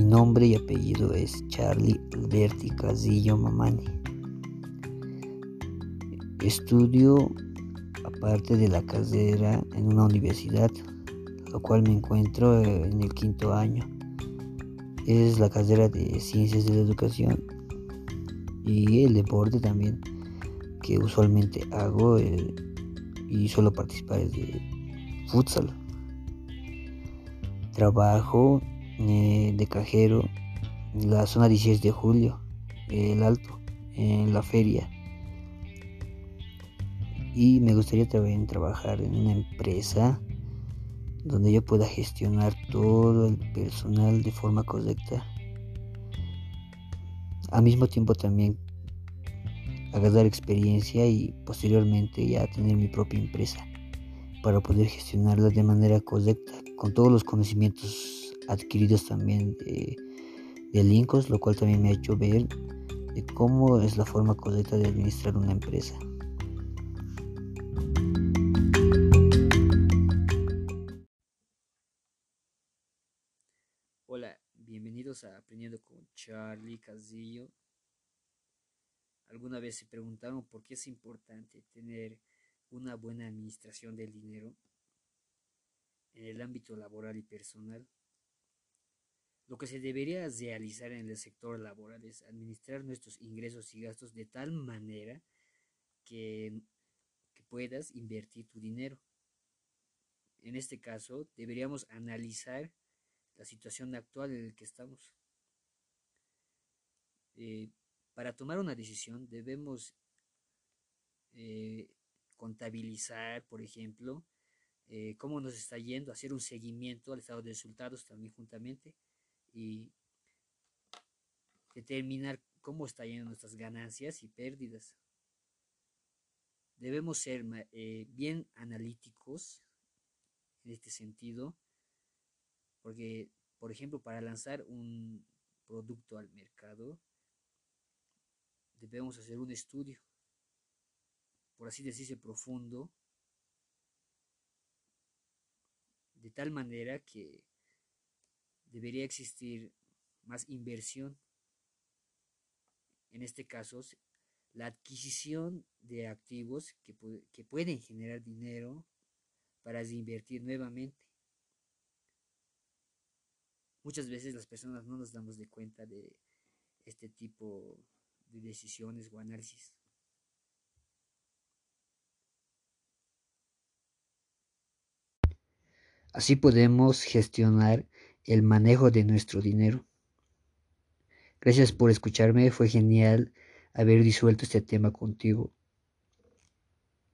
nombre y apellido es Charlie Alberti Casillo Mamani. Estudio aparte de la carrera en una universidad, lo cual me encuentro en el quinto año. Es la carrera de Ciencias de la Educación y el deporte también, que usualmente hago eh, y suelo participar de futsal. Trabajo eh, de cajero la zona 16 de julio, el Alto, en la feria. Y me gustaría también trabajar en una empresa donde yo pueda gestionar todo el personal de forma correcta. Al mismo tiempo también agarrar experiencia y posteriormente ya tener mi propia empresa para poder gestionarla de manera correcta con todos los conocimientos adquiridos también de, de lo cual también me ha hecho ver de cómo es la forma correcta de administrar una empresa. Hola, bienvenidos a Aprendiendo con Charlie Casillo. ¿Alguna vez se preguntaron por qué es importante tener una buena administración del dinero en el ámbito laboral y personal? Lo que se debería realizar en el sector laboral es administrar nuestros ingresos y gastos de tal manera que, puedas invertir tu dinero. En este caso, deberíamos analizar la situación actual en la que estamos. Eh, para tomar una decisión debemos eh, contabilizar, por ejemplo, eh, cómo nos está yendo, hacer un seguimiento al estado de resultados también juntamente y determinar cómo están yendo nuestras ganancias y pérdidas. Debemos ser eh, bien analíticos en este sentido, porque, por ejemplo, para lanzar un producto al mercado, debemos hacer un estudio, por así decirse, profundo, de tal manera que debería existir más inversión. En este caso, la adquisición de activos que, que pueden generar dinero para invertir nuevamente. Muchas veces las personas no nos damos de cuenta de este tipo de decisiones o análisis. Así podemos gestionar el manejo de nuestro dinero. Gracias por escucharme, fue genial haber disuelto este tema contigo.